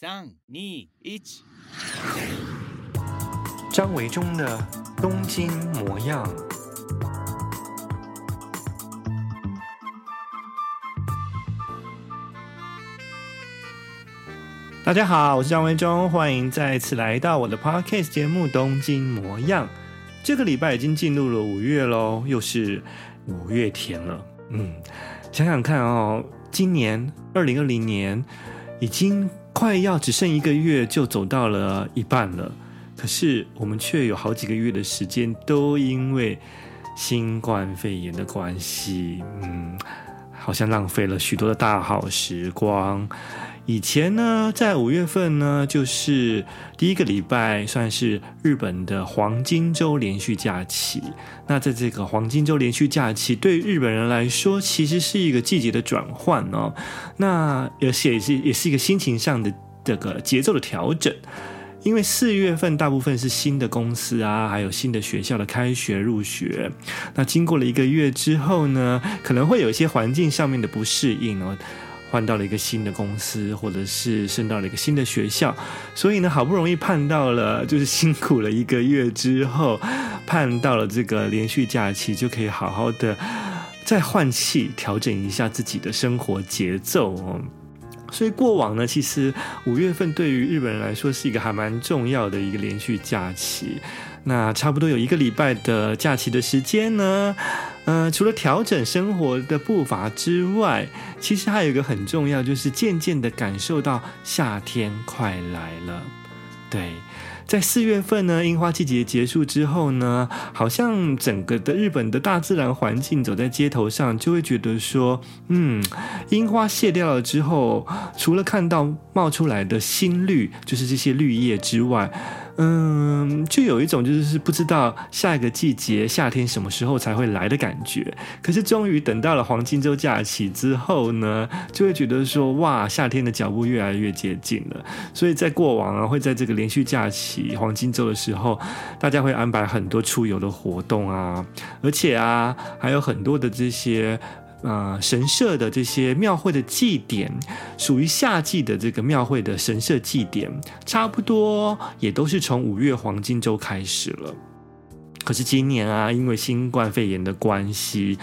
三、二、一，张维中的东京模样。大家好，我是张维中，欢迎再次来到我的 Podcast 节目《东京模样》。这个礼拜已经进入了五月喽，又是五月天了。嗯，想想看哦，今年二零二零年已经。快要只剩一个月就走到了一半了，可是我们却有好几个月的时间都因为新冠肺炎的关系，嗯，好像浪费了许多的大好时光。以前呢，在五月份呢，就是第一个礼拜，算是日本的黄金周连续假期。那在这个黄金周连续假期，对日本人来说，其实是一个季节的转换哦。那而且也是也是一个心情上的这个节奏的调整。因为四月份大部分是新的公司啊，还有新的学校的开学入学。那经过了一个月之后呢，可能会有一些环境上面的不适应哦。换到了一个新的公司，或者是升到了一个新的学校，所以呢，好不容易盼到了，就是辛苦了一个月之后，盼到了这个连续假期，就可以好好的再换气，调整一下自己的生活节奏哦。所以过往呢，其实五月份对于日本人来说是一个还蛮重要的一个连续假期。那差不多有一个礼拜的假期的时间呢，呃，除了调整生活的步伐之外，其实还有一个很重要，就是渐渐的感受到夏天快来了。对，在四月份呢，樱花季节结束之后呢，好像整个的日本的大自然环境，走在街头上，就会觉得说，嗯，樱花谢掉了之后，除了看到冒出来的新绿，就是这些绿叶之外。嗯，就有一种就是不知道下一个季节夏天什么时候才会来的感觉。可是终于等到了黄金周假期之后呢，就会觉得说哇，夏天的脚步越来越接近了。所以在过往啊，会在这个连续假期黄金周的时候，大家会安排很多出游的活动啊，而且啊，还有很多的这些。呃，神社的这些庙会的祭典，属于夏季的这个庙会的神社祭典，差不多也都是从五月黄金周开始了。可是今年啊，因为新冠肺炎的关系。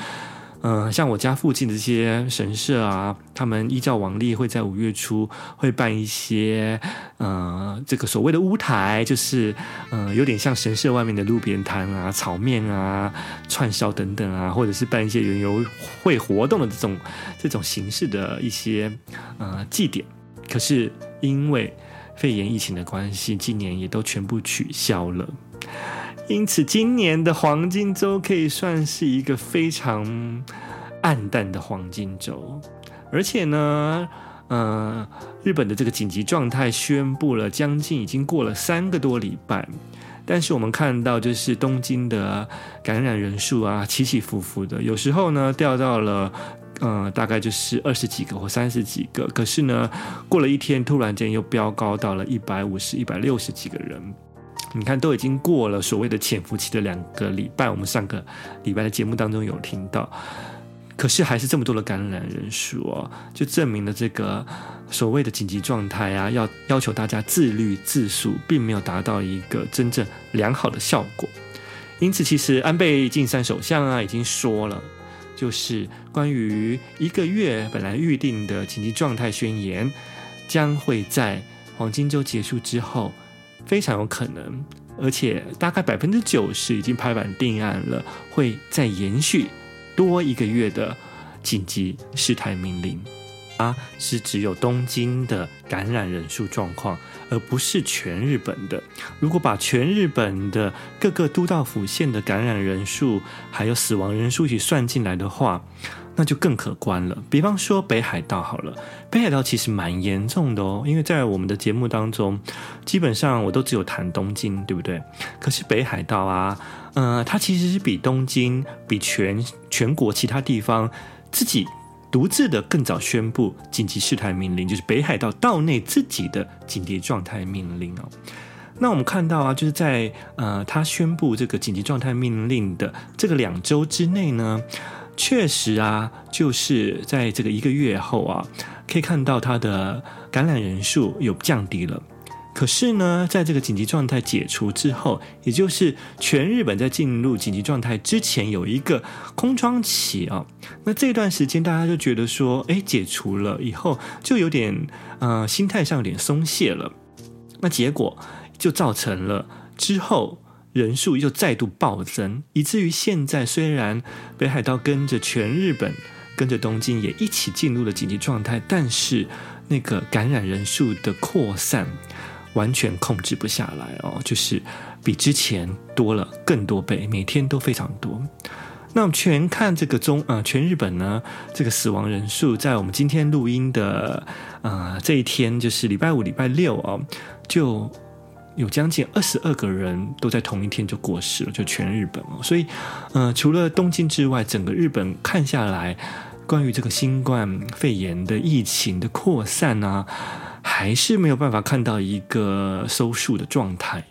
嗯，像我家附近的这些神社啊，他们依照往例会在五月初会办一些，呃，这个所谓的屋台，就是，呃，有点像神社外面的路边摊啊、炒面啊、串烧等等啊，或者是办一些园游会活动的这种这种形式的一些呃祭典。可是因为肺炎疫情的关系，今年也都全部取消了。因此，今年的黄金周可以算是一个非常暗淡的黄金周，而且呢，呃，日本的这个紧急状态宣布了，将近已经过了三个多礼拜，但是我们看到，就是东京的感染人数啊，起起伏伏的，有时候呢掉到了，呃，大概就是二十几个或三十几个，可是呢，过了一天，突然间又飙高到了一百五十、一百六十几个人。你看，都已经过了所谓的潜伏期的两个礼拜，我们上个礼拜的节目当中有听到，可是还是这么多的感染人数哦，就证明了这个所谓的紧急状态啊，要要求大家自律自述，并没有达到一个真正良好的效果。因此，其实安倍晋三首相啊已经说了，就是关于一个月本来预定的紧急状态宣言，将会在黄金周结束之后。非常有可能，而且大概百分之九十已经拍板定案了，会再延续多一个月的紧急事态命令。啊，是只有东京的感染人数状况，而不是全日本的。如果把全日本的各个都道府县的感染人数还有死亡人数一起算进来的话，那就更可观了。比方说北海道好了，北海道其实蛮严重的哦，因为在我们的节目当中，基本上我都只有谈东京，对不对？可是北海道啊，呃，它其实是比东京、比全全国其他地方自己独自的更早宣布紧急事态命令，就是北海道道内自己的紧急状态命令哦。那我们看到啊，就是在呃，他宣布这个紧急状态命令的这个两周之内呢。确实啊，就是在这个一个月后啊，可以看到它的感染人数有降低了。可是呢，在这个紧急状态解除之后，也就是全日本在进入紧急状态之前有一个空窗期啊。那这段时间大家就觉得说，哎，解除了以后就有点呃心态上有点松懈了。那结果就造成了之后人数又再度暴增，以至于现在虽然北海道跟着全日本、跟着东京也一起进入了紧急状态，但是那个感染人数的扩散。完全控制不下来哦，就是比之前多了更多倍，每天都非常多。那我们全看这个中呃全日本呢，这个死亡人数在我们今天录音的呃这一天，就是礼拜五、礼拜六哦，就有将近二十二个人都在同一天就过世了，就全日本哦。所以呃，除了东京之外，整个日本看下来，关于这个新冠肺炎的疫情的扩散啊。还是没有办法看到一个收束的状态，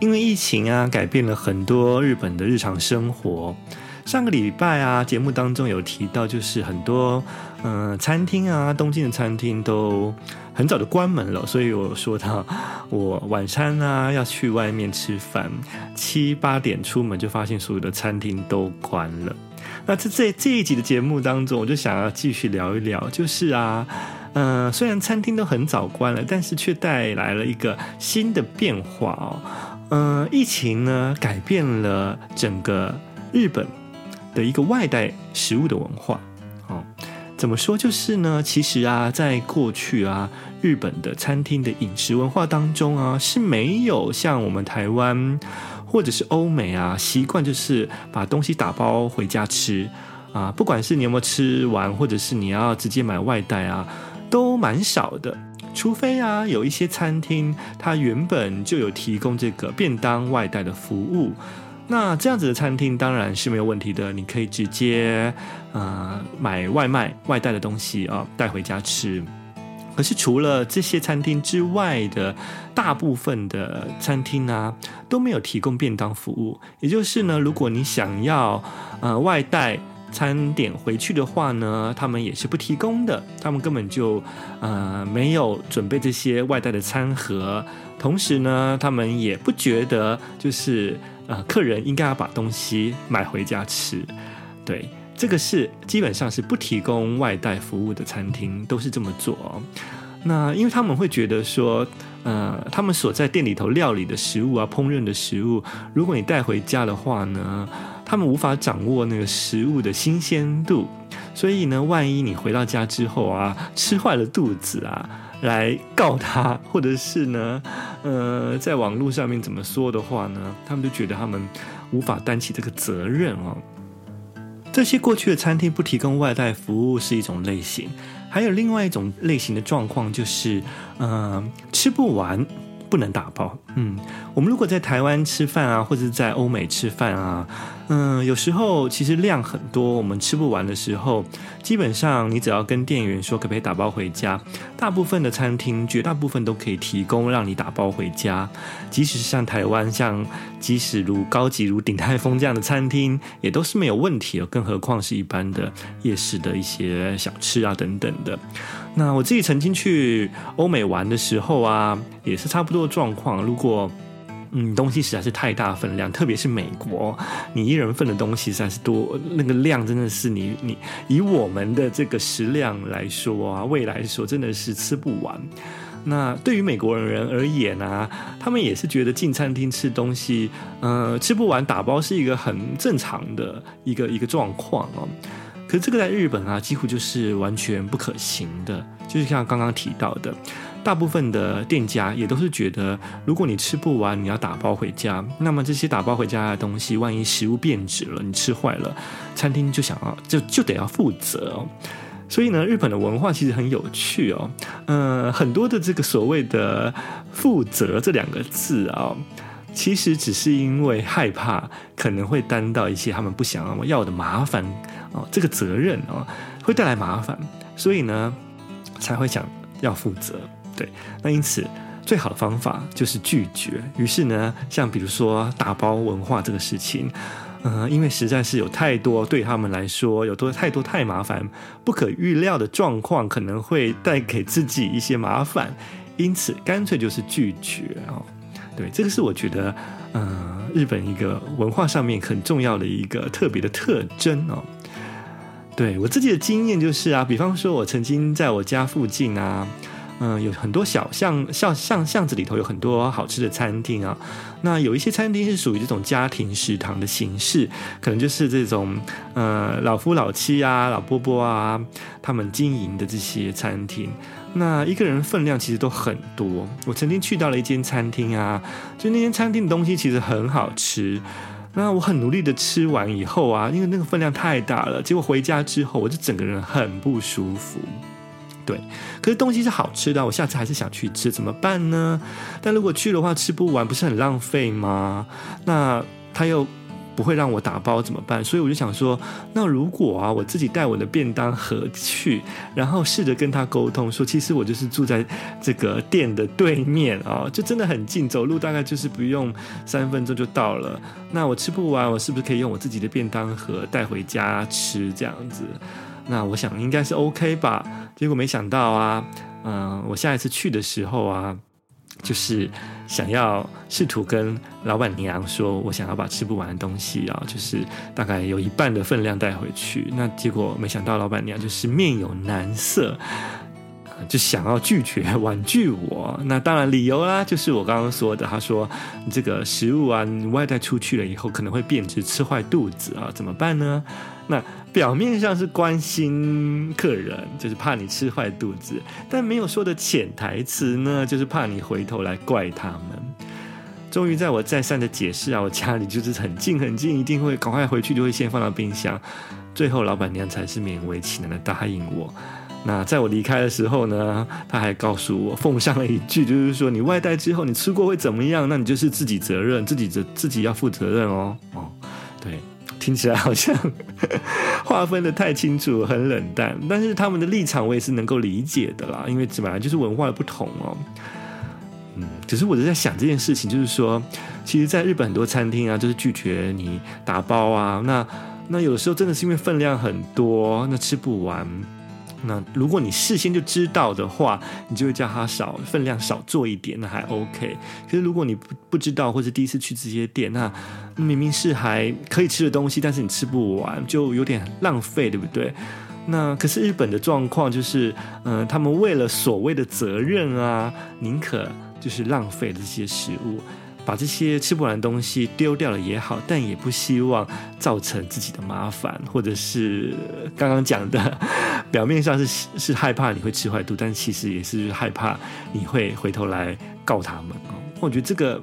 因为疫情啊，改变了很多日本的日常生活。上个礼拜啊，节目当中有提到，就是很多嗯、餐厅啊，东京的餐厅都很早就关门了，所以我说到我晚餐啊要去外面吃饭，七八点出门就发现所有的餐厅都关了。那在这这一集的节目当中，我就想要继续聊一聊，就是啊，嗯、虽然餐厅都很早关了，但是却带来了一个新的变化哦。嗯、疫情呢改变了整个日本的一个外带食物的文化哦。怎么说？就是呢，其实啊，在过去啊，日本的餐厅的饮食文化当中啊，是没有像我们台湾。或者是欧美啊，习惯就是把东西打包回家吃啊，不管是你有没有吃完，或者是你要直接买外带啊，都蛮少的。除非啊，有一些餐厅它原本就有提供这个便当外带的服务，那这样子的餐厅当然是没有问题的，你可以直接呃买外卖外带的东西啊带回家吃。可是除了这些餐厅之外的大部分的餐厅呢，都没有提供便当服务。也就是呢，如果你想要呃外带餐点回去的话呢，他们也是不提供的。他们根本就呃没有准备这些外带的餐盒，同时呢，他们也不觉得就是呃客人应该要把东西买回家吃，对。这个是基本上是不提供外带服务的餐厅都是这么做。那因为他们会觉得说，呃，他们所在店里头料理的食物啊，烹饪的食物，如果你带回家的话呢，他们无法掌握那个食物的新鲜度，所以呢，万一你回到家之后啊，吃坏了肚子啊，来告他，或者是呢，呃，在网络上面怎么说的话呢，他们就觉得他们无法担起这个责任哦。这些过去的餐厅不提供外带服务是一种类型，还有另外一种类型的状况就是，呃，吃不完不能打包。嗯，我们如果在台湾吃饭啊，或者是在欧美吃饭啊。嗯，有时候其实量很多，我们吃不完的时候，基本上你只要跟店员说可不可以打包回家，大部分的餐厅绝大部分都可以提供让你打包回家。即使是像台湾，像即使如高级如鼎泰丰这样的餐厅，也都是没有问题的。更何况是一般的夜市的一些小吃啊等等的。那我自己曾经去欧美玩的时候啊，也是差不多状况。如果嗯，东西实在是太大分量，特别是美国，你一人份的东西实在是多，那个量真的是你你以我们的这个食量来说啊，未来说真的是吃不完。那对于美国人而言啊，他们也是觉得进餐厅吃东西，呃，吃不完打包是一个很正常的一个一个状况哦。可是这个在日本啊，几乎就是完全不可行的，就是像刚刚提到的。大部分的店家也都是觉得，如果你吃不完，你要打包回家。那么这些打包回家的东西，万一食物变质了，你吃坏了，餐厅就想要就就得要负责哦。所以呢，日本的文化其实很有趣哦。嗯、很多的这个所谓的“负责”这两个字啊、其实只是因为害怕可能会担到一些他们不想要的麻烦哦，这个责任哦会带来麻烦，所以呢才会想要负责。对，那因此最好的方法就是拒绝。于是呢，像比如说打包文化这个事情，嗯，因为实在是有太多对他们来说有多太多太麻烦、不可预料的状况，可能会带给自己一些麻烦，因此干脆就是拒绝哦。对，这个是我觉得，嗯，日本一个文化上面很重要的一个特别的特征哦。对，我自己的经验就是啊，比方说我曾经在我家附近啊。嗯，有很多小巷巷巷巷子里头有很多好吃的餐厅啊。那有一些餐厅是属于这种家庭食堂的形式，可能就是这种呃老夫老妻啊、老伯伯啊他们经营的这些餐厅。那一个人分量其实都很多。我曾经去到了一间餐厅啊，就那间餐厅的东西其实很好吃。那我很努力的吃完以后啊，因为那个分量太大了，结果回家之后我就整个人很不舒服。对，可是东西是好吃的，我下次还是想去吃，怎么办呢？但如果去的话吃不完，不是很浪费吗？那他又不会让我打包，怎么办？所以我就想说，那如果啊，我自己带我的便当盒去，然后试着跟他沟通，说其实我就是住在这个店的对面啊，就真的很近，走路大概就是不用三分钟就到了。那我吃不完，我是不是可以用我自己的便当盒带回家吃这样子？那我想应该是 OK 吧，结果没想到啊，嗯、我下一次去的时候啊，就是想要试图跟老板娘说，我想要把吃不完的东西啊，就是大概有一半的分量带回去。那结果没想到老板娘就是面有难色。就想要拒绝 婉拒我，那当然理由啦，就是我刚刚说的，他说这个食物啊，你外带出去了以后可能会变质，吃坏肚子啊，怎么办呢？那表面上是关心客人，就是怕你吃坏肚子，但没有说的潜台词呢，就是怕你回头来怪他们。终于在我再三的解释啊，我家里就是很近很近，一定会赶快回去，就会先放到冰箱。最后老板娘才是勉为其难的答应我。那在我离开的时候呢，他还告诉我，奉上了一句，就是说你外带之后你吃过会怎么样？那你就是自己责任，自己责自己要负责任哦。哦，对，听起来好像划分得太清楚，很冷淡。但是他们的立场我也是能够理解的啦，因为本来就是文化的不同哦。嗯，只是我就在想这件事情，就是说，其实在日本很多餐厅啊，就是拒绝你打包啊。那那有的时候真的是因为分量很多，那吃不完。那如果你事先就知道的话，你就会叫他少分量少做一点，那还 OK。可是如果你不不知道，或者第一次去这些店，那明明是还可以吃的东西，但是你吃不完，就有点浪费，对不对？那可是日本的状况就是，嗯、他们为了所谓的责任啊，宁可就是浪费这些食物。把这些吃不完的东西丢掉了也好，但也不希望造成自己的麻烦，或者是刚刚讲的，表面上是是害怕你会吃坏肚，但其实也是害怕你会回头来告他们哦。我觉得这个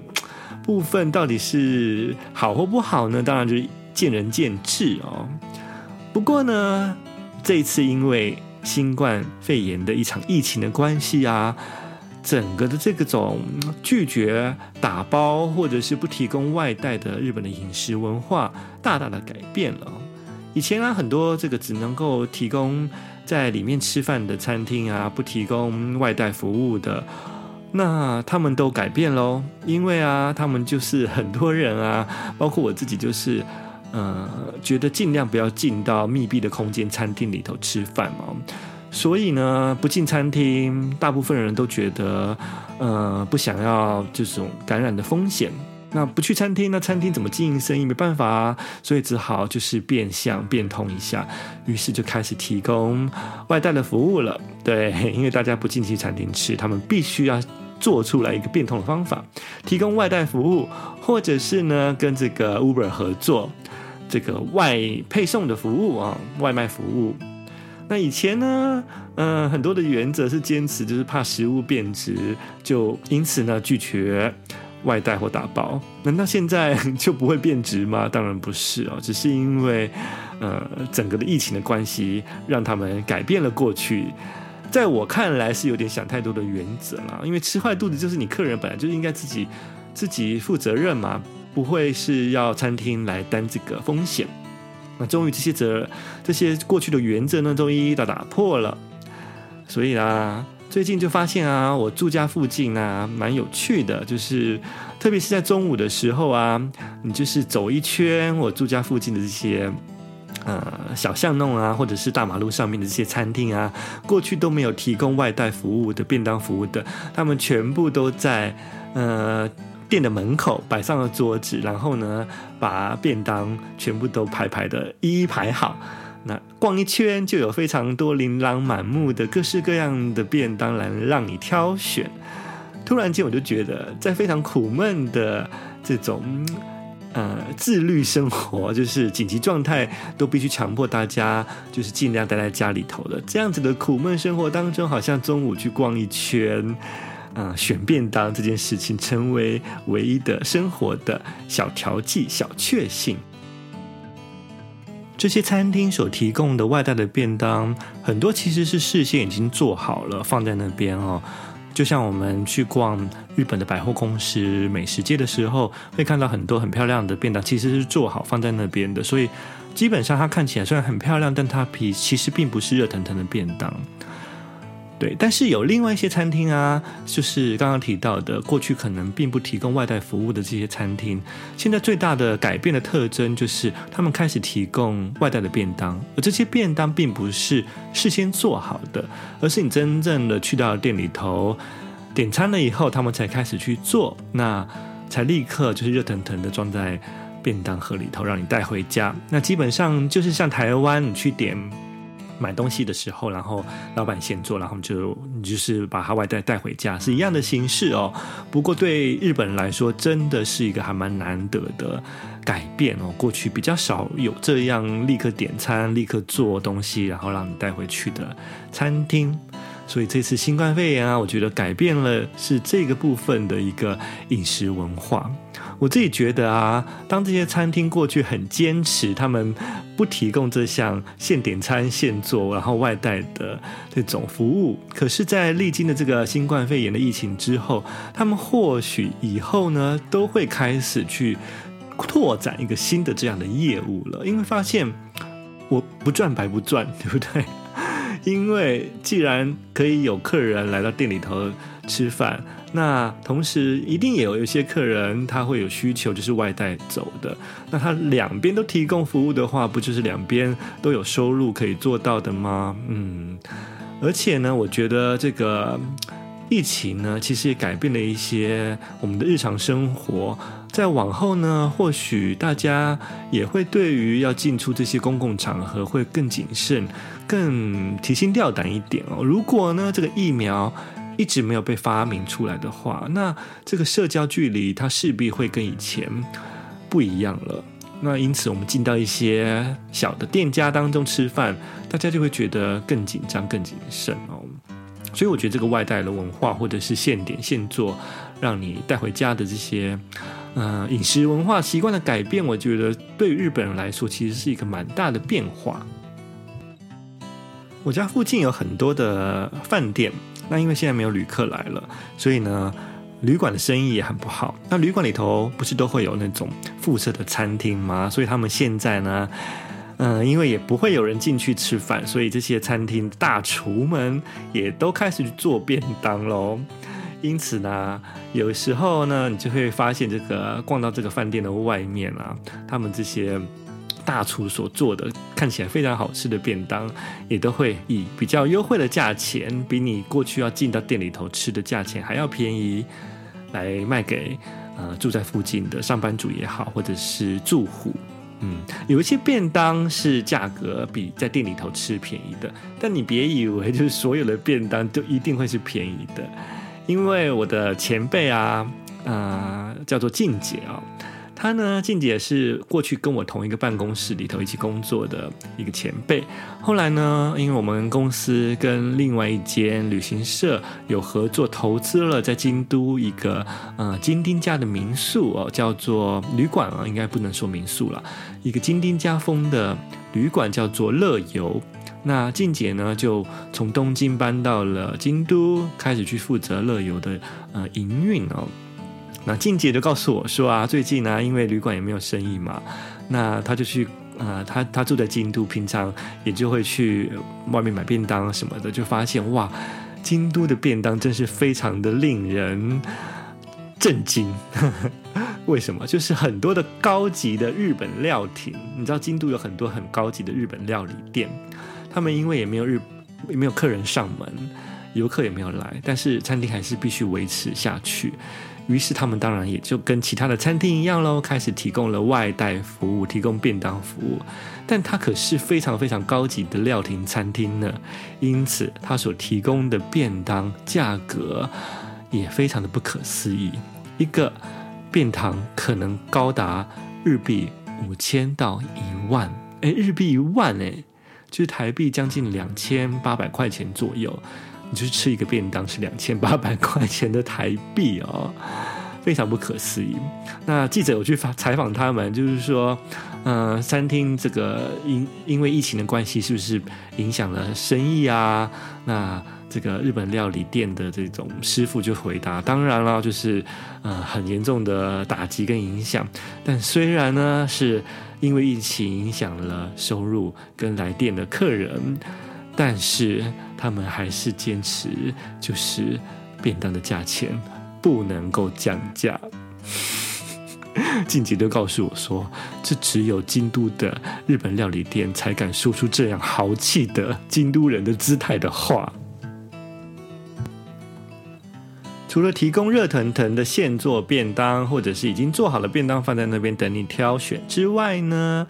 部分到底是好或不好呢？当然就是见仁见智哦。不过呢，这一次因为新冠肺炎的一场疫情的关系啊。整个的这个种拒绝打包或者是不提供外带的日本的饮食文化大大的改变了。以前啊，很多这个只能够提供在里面吃饭的餐厅啊，不提供外带服务的，那他们都改变喽。因为啊，他们就是很多人啊，包括我自己，就是呃，觉得尽量不要进到密闭的空间餐厅里头吃饭嘛。所以呢，不进餐厅，大部分人都觉得，呃，不想要这种感染的风险。那不去餐厅，那餐厅怎么经营生意？没办法啊，所以只好就是变相变通一下，于是就开始提供外带的服务了。对，因为大家不进去餐厅吃，他们必须要做出来一个变通的方法，提供外带服务，或者是呢，跟这个 Uber 合作，这个外配送的服务啊，外卖服务。那以前呢，嗯、呃，很多的原则是坚持，就是怕食物变质，就因此呢拒绝外带或打包。难道现在就不会变质吗？当然不是哦，只是因为呃整个的疫情的关系，让他们改变了过去。在我看来是有点想太多的原则了，因为吃坏肚子就是你客人本来就应该自己自己负责任嘛，不会是要餐厅来担这个风险。那终于这些则这些过去的原则呢，都一一的打破了。所以啊，最近就发现啊，我住家附近啊，蛮有趣的，就是特别是在中午的时候啊，你就是走一圈，我住家附近的这些呃小巷弄啊，或者是大马路上面的这些餐厅啊，过去都没有提供外带服务的便当服务的，他们全部都在呃店的门口摆上了桌子，然后呢，把便当全部都排排的一一排好。那逛一圈就有非常多琳琅满目的各式各样的便当来让你挑选。突然间，我就觉得在非常苦闷的这种呃自律生活，就是紧急状态都必须强迫大家就是尽量待在家里头的这样子的苦闷生活当中，好像中午去逛一圈，啊、选便当这件事情成为唯一的生活的小调剂、小确幸。这些餐厅所提供的外带的便当，很多其实是事先已经做好了，放在那边哦。就像我们去逛日本的百货公司、美食街的时候，会看到很多很漂亮的便当，其实是做好放在那边的。所以基本上它看起来虽然很漂亮，但它皮其实并不是热腾腾的便当。对，但是有另外一些餐厅啊，就是刚刚提到的，过去可能并不提供外带服务的这些餐厅，现在最大的改变的特征就是，他们开始提供外带的便当，而这些便当并不是事先做好的，而是你真正的去到店里头点餐了以后，他们才开始去做，那才立刻就是热腾腾的装在便当盒里头，让你带回家。那基本上就是像台湾你去点。买东西的时候，然后老板现做，然后就你就是把它外带带回家，是一样的形式哦。不过对日本人来说，真的是一个还蛮难得的改变哦。过去比较少有这样立刻点餐、立刻做东西，然后让你带回去的餐厅。所以这次新冠肺炎啊，我觉得改变了是这个部分的一个饮食文化。我自己觉得啊，当这些餐厅过去很坚持，他们不提供这项现点餐现做，然后外带的这种服务，可是，在历经了这个新冠肺炎的疫情之后，他们或许以后呢，都会开始去拓展一个新的这样的业务了，因为发现我不赚白不赚，对不对？因为既然可以有客人来到店里头吃饭，那同时一定也有一些客人他会有需求，就是外带走的。那他两边都提供服务的话，不就是两边都有收入可以做到的吗？嗯，而且呢，我觉得这个。疫情呢，其实也改变了一些我们的日常生活。在往后呢，或许大家也会对于要进出这些公共场合会更谨慎、更提心吊胆一点哦。如果呢，这个疫苗一直没有被发明出来的话，那这个社交距离它势必会跟以前不一样了。那因此，我们进到一些小的店家当中吃饭，大家就会觉得更紧张、更谨慎哦。所以我觉得这个外带的文化，或者是现点现做，让你带回家的这些，呃，饮食文化习惯的改变，我觉得对于日本人来说，其实是一个蛮大的变化。我家附近有很多的饭店，那因为现在没有旅客来了，所以呢，旅馆的生意也很不好。那旅馆里头不是都会有那种附设的餐厅吗？所以他们现在呢。嗯，因为也不会有人进去吃饭，所以这些餐厅大厨们也都开始去做便当喽。因此呢，有时候呢，你就会发现这个逛到这个饭店的外面啊，他们这些大厨所做的看起来非常好吃的便当，也都会以比较优惠的价钱，比你过去要进到店里头吃的价钱还要便宜，来卖给呃住在附近的上班族也好，或者是住户。嗯，有一些便当是价格比在店里头吃便宜的，但你别以为就是所有的便当都一定会是便宜的，因为我的前辈啊，呃，叫做静姐啊。她呢，静姐是过去跟我同一个办公室里头一起工作的一个前辈。后来呢，因为我们公司跟另外一间旅行社有合作，投资了在京都一个呃京町家的民宿哦，叫做旅馆啊，应该不能说民宿了，一个京町家风的旅馆叫做乐游。那静姐呢，就从东京搬到了京都，开始去负责乐游的呃营运哦。那静姐就告诉我说啊，最近呢、因为旅馆也没有生意嘛，那他就去啊，他、呃、他住在京都，平常也就会去外面买便当什么的，就发现哇，京都的便当真是非常的令人震惊。为什么？就是很多的高级的日本料亭，你知道京都有很多很高级的日本料理店，他们因为也没有日也没有客人上门，游客也没有来，但是餐厅还是必须维持下去。于是他们当然也就跟其他的餐厅一样喽，开始提供了外带服务，提供便当服务。但它可是非常非常高级的料亭餐厅呢，因此它所提供的便当价格也非常的不可思议，一个便当可能高达日币五千到一万，哎，日币一万哎，就是台币将近两千八百块钱左右。你就吃一个便当是两千八百块钱的台币哦，非常不可思议。那记者有去访采访他们，就是说，嗯、呃，餐厅这个因因为疫情的关系，是不是影响了生意啊？那这个日本料理店的这种师傅就回答，当然了，就是呃很严重的打击跟影响。但虽然呢是因为疫情影响了收入跟来店的客人。但是他们还是坚持，就是便当的价钱不能够降价。静姐都告诉我说，这只有京都的日本料理店才敢说出这样豪气的京都人的姿态的话。除了提供热腾腾的现做便当，或者是已经做好的便当放在那边等你挑选之外呢，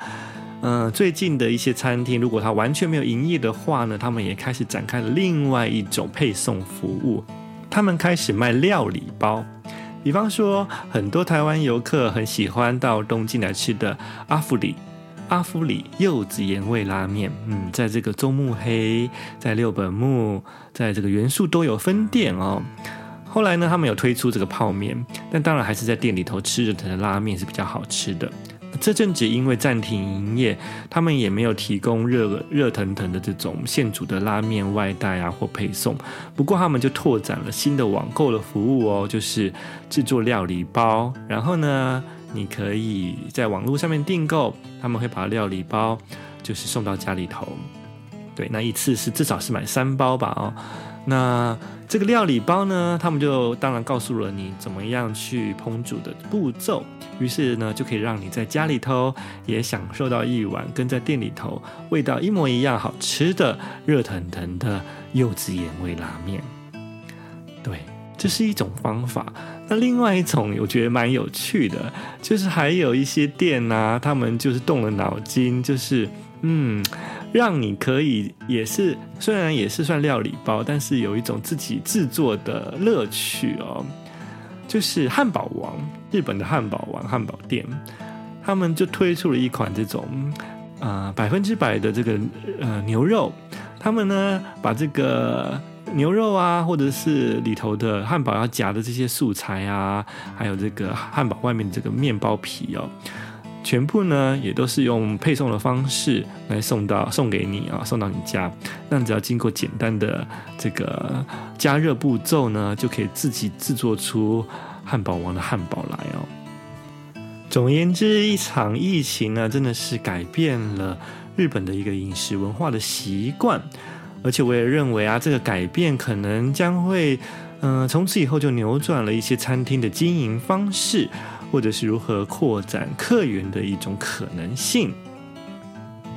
嗯，最近的一些餐厅，如果它完全没有营业的话呢，他们也开始展开了另外一种配送服务。他们开始卖料理包，比方说，很多台湾游客很喜欢到东京来吃的阿福里阿福里柚子盐味拉面。嗯，在这个中目黑、在六本木、在这个元素都有分店哦。后来呢，他们有推出这个泡面，但当然还是在店里头吃热腾的拉面是比较好吃的。这阵子因为暂停营业，他们也没有提供热热腾腾的这种现煮的拉面外带啊或配送。不过他们就拓展了新的网购的服务哦，就是制作料理包。然后呢，你可以在网络上面订购，他们会把料理包就是送到家里头。对，那一次是至少是买三包吧哦。那这个料理包呢，他们就当然告诉了你怎么样去烹煮的步骤，于是呢，就可以让你在家里头也享受到一碗跟在店里头味道一模一样好吃的热腾腾的柚子盐味拉面。对，这是一种方法。那另外一种我觉得蛮有趣的，就是还有一些店啊，他们就是动了脑筋，就是嗯。让你可以也是，虽然也是算料理包，但是有一种自己制作的乐趣哦。就是汉堡王，日本的汉堡王汉堡店，他们就推出了一款这种啊百分之百的这个呃牛肉，他们呢把这个牛肉啊，或者是里头的汉堡要夹的这些素材啊，还有这个汉堡外面的这个面包皮哦。全部呢，也都是用配送的方式来送到送给你啊，送到你家。那你只要经过简单的这个加热步骤呢，就可以自己制作出汉堡王的汉堡来哦。总而言之，一场疫情呢，真的是改变了日本的一个饮食文化的习惯，而且我也认为啊，这个改变可能将会，嗯、从此以后就扭转了一些餐厅的经营方式。或者是如何扩展客源的一种可能性。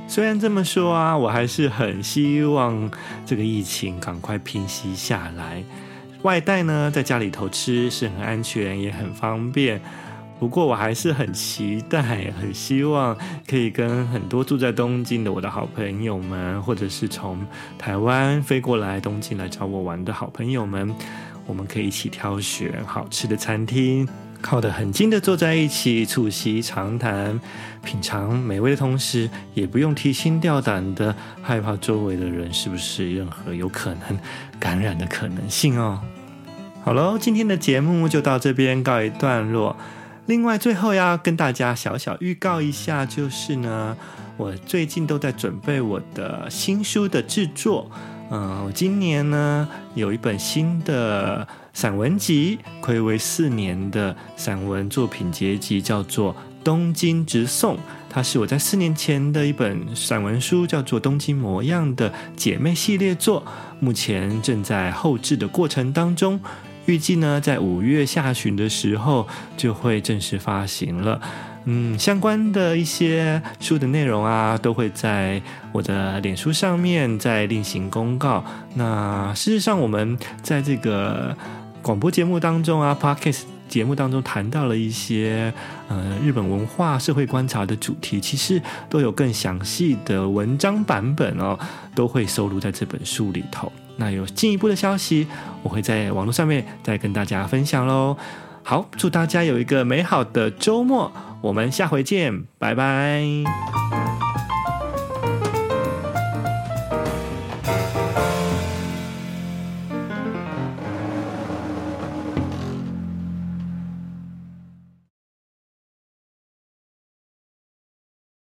虽然这么说啊，我还是很希望这个疫情赶快平息下来。外带呢，在家里头吃是很安全也很方便。不过我还是很期待，很希望可以跟很多住在东京的我的好朋友们，或者是从台湾飞过来东京来找我玩的好朋友们，我们可以一起挑选好吃的餐厅。靠得很近的坐在一起，促膝长谈，品尝美味的同时，也不用提心吊胆的害怕周围的人是不是任何有可能感染的可能性哦。好喽，今天的节目就到这边告一段落。另外，最后要跟大家小小预告一下，就是呢，我最近都在准备我的新书的制作。嗯，我今年呢有一本新的散文集，暌违四年的散文作品结集，叫做《东京直送》，它是我在四年前的一本散文书，叫做《东京模样》的姐妹系列作，目前正在后制的过程当中，预计呢在五月下旬的时候就会正式发行了。嗯，相关的一些书的内容啊，都会在我的脸书上面再另行公告。那事实上，我们在这个广播节目当中啊，Podcast 节目当中谈到了一些呃日本文化社会观察的主题，其实都有更详细的文章版本哦，都会收录在这本书里头。那有进一步的消息，我会在网络上面再跟大家分享喽。好，祝大家有一个美好的周末。我们下回见，拜拜。